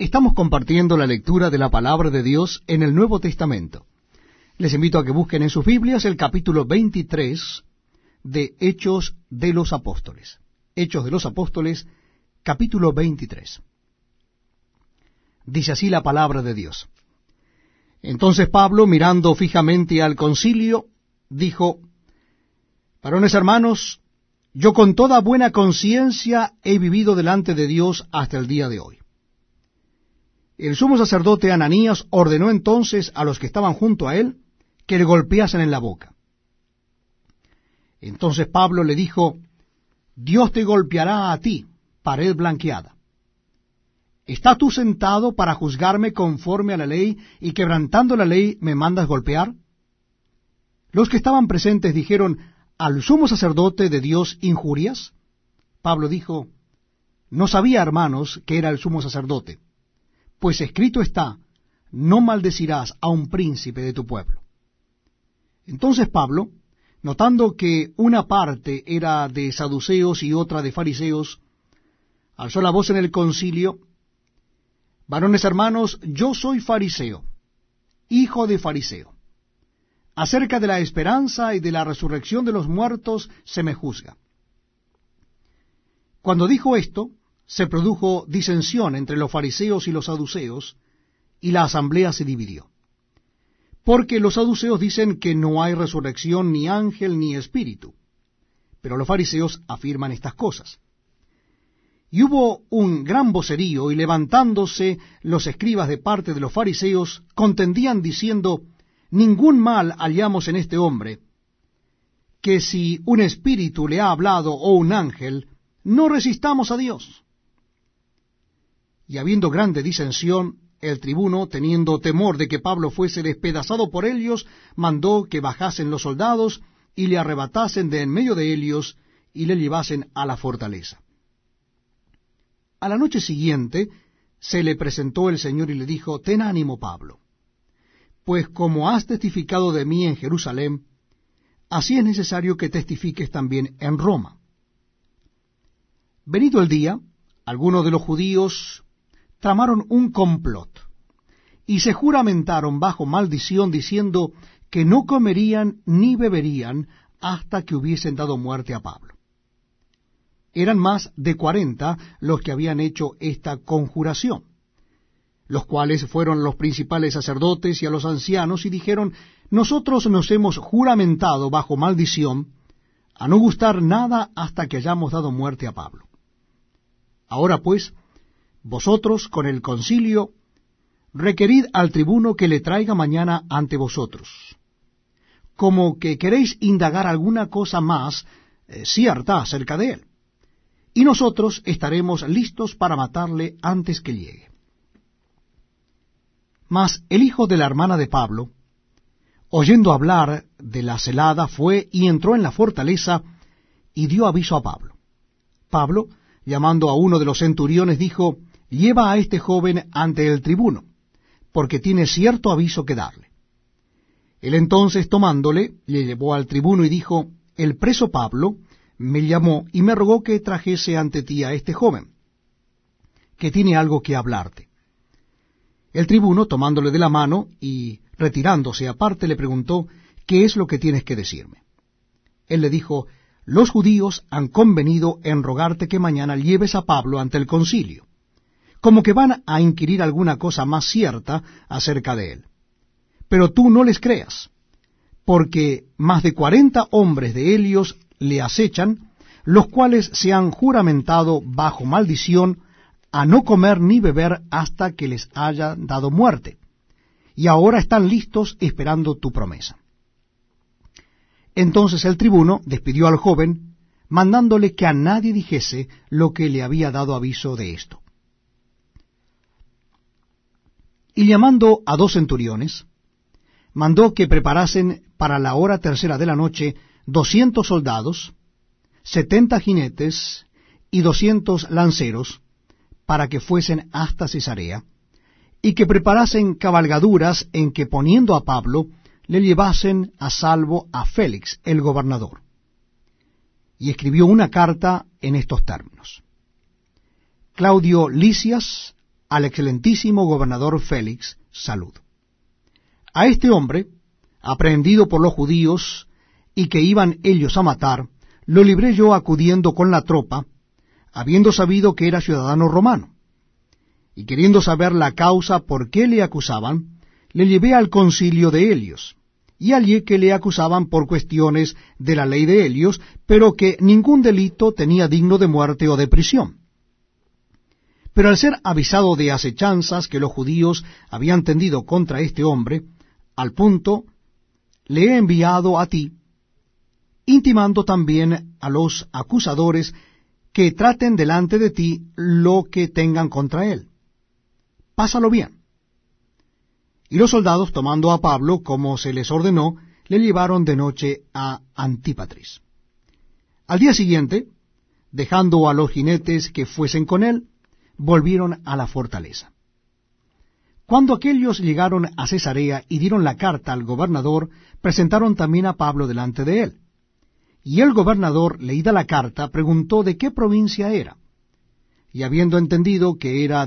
Estamos compartiendo la lectura de la palabra de Dios en el Nuevo Testamento. Les invito a que busquen en sus Biblias el capítulo 23 de Hechos de los Apóstoles. Hechos de los Apóstoles, capítulo 23. Dice así la palabra de Dios. Entonces Pablo, mirando fijamente al concilio, dijo, Varones hermanos, yo con toda buena conciencia he vivido delante de Dios hasta el día de hoy. El sumo sacerdote Ananías ordenó entonces a los que estaban junto a él que le golpeasen en la boca. Entonces Pablo le dijo, Dios te golpeará a ti, pared blanqueada. ¿Estás tú sentado para juzgarme conforme a la ley y quebrantando la ley me mandas golpear? Los que estaban presentes dijeron, ¿al sumo sacerdote de Dios injurias? Pablo dijo, No sabía, hermanos, que era el sumo sacerdote pues escrito está, no maldecirás a un príncipe de tu pueblo. Entonces Pablo, notando que una parte era de saduceos y otra de fariseos, alzó la voz en el concilio, Varones hermanos, yo soy fariseo, hijo de fariseo. Acerca de la esperanza y de la resurrección de los muertos se me juzga. Cuando dijo esto, se produjo disensión entre los fariseos y los saduceos, y la asamblea se dividió. Porque los saduceos dicen que no hay resurrección ni ángel ni espíritu, pero los fariseos afirman estas cosas. Y hubo un gran vocerío, y levantándose los escribas de parte de los fariseos, contendían diciendo, Ningún mal hallamos en este hombre, que si un espíritu le ha hablado o un ángel, no resistamos a Dios. Y habiendo grande disensión, el tribuno, teniendo temor de que Pablo fuese despedazado por ellos, mandó que bajasen los soldados y le arrebatasen de en medio de ellos y le llevasen a la fortaleza. A la noche siguiente se le presentó el Señor y le dijo, Ten ánimo, Pablo, pues como has testificado de mí en Jerusalén, así es necesario que testifiques también en Roma. Venido el día, algunos de los judíos tramaron un complot y se juramentaron bajo maldición diciendo que no comerían ni beberían hasta que hubiesen dado muerte a Pablo. Eran más de cuarenta los que habían hecho esta conjuración, los cuales fueron los principales sacerdotes y a los ancianos y dijeron, nosotros nos hemos juramentado bajo maldición a no gustar nada hasta que hayamos dado muerte a Pablo. Ahora pues, vosotros con el concilio requerid al tribuno que le traiga mañana ante vosotros, como que queréis indagar alguna cosa más eh, cierta acerca de él, y nosotros estaremos listos para matarle antes que llegue. Mas el hijo de la hermana de Pablo, oyendo hablar de la celada, fue y entró en la fortaleza y dio aviso a Pablo. Pablo, llamando a uno de los centuriones, dijo, lleva a este joven ante el tribuno, porque tiene cierto aviso que darle. Él entonces tomándole, le llevó al tribuno y dijo, el preso Pablo me llamó y me rogó que trajese ante ti a este joven, que tiene algo que hablarte. El tribuno, tomándole de la mano y retirándose aparte, le preguntó, ¿qué es lo que tienes que decirme? Él le dijo, los judíos han convenido en rogarte que mañana lleves a Pablo ante el concilio como que van a inquirir alguna cosa más cierta acerca de él. Pero tú no les creas, porque más de cuarenta hombres de Helios le acechan, los cuales se han juramentado bajo maldición a no comer ni beber hasta que les haya dado muerte, y ahora están listos esperando tu promesa. Entonces el tribuno despidió al joven, mandándole que a nadie dijese lo que le había dado aviso de esto. Y llamando a dos centuriones, mandó que preparasen para la hora tercera de la noche doscientos soldados, setenta jinetes y doscientos lanceros, para que fuesen hasta Cesarea, y que preparasen cabalgaduras en que poniendo a Pablo, le llevasen a salvo a Félix, el gobernador. Y escribió una carta en estos términos. Claudio Licias, al excelentísimo gobernador Félix salud. A este hombre, aprehendido por los judíos y que iban ellos a matar, lo libré yo acudiendo con la tropa, habiendo sabido que era ciudadano romano. Y queriendo saber la causa por qué le acusaban, le llevé al concilio de Helios, y hallé que le acusaban por cuestiones de la ley de Helios, pero que ningún delito tenía digno de muerte o de prisión. Pero al ser avisado de acechanzas que los judíos habían tendido contra este hombre, al punto le he enviado a ti, intimando también a los acusadores que traten delante de ti lo que tengan contra él. Pásalo bien. Y los soldados, tomando a Pablo, como se les ordenó, le llevaron de noche a Antípatris. Al día siguiente, dejando a los jinetes que fuesen con él, volvieron a la fortaleza. Cuando aquellos llegaron a Cesarea y dieron la carta al gobernador, presentaron también a Pablo delante de él. Y el gobernador, leída la carta, preguntó de qué provincia era. Y habiendo entendido que era